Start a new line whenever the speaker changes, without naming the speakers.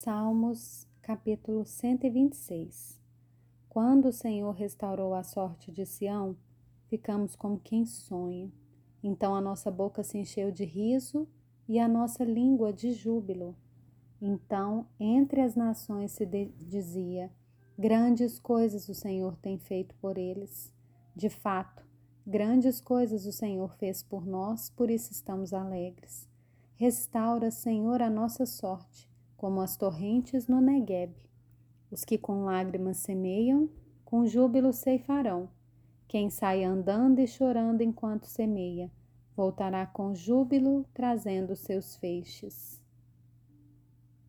Salmos, capítulo 126 Quando o Senhor restaurou a sorte de Sião, ficamos como quem sonha. Então a nossa boca se encheu de riso e a nossa língua de júbilo. Então, entre as nações se dizia: Grandes coisas o Senhor tem feito por eles. De fato, grandes coisas o Senhor fez por nós, por isso estamos alegres. Restaura, Senhor, a nossa sorte como as torrentes no Negueb. Os que com lágrimas semeiam, com júbilo ceifarão. Quem sai andando e chorando enquanto semeia, voltará com júbilo trazendo seus feixes.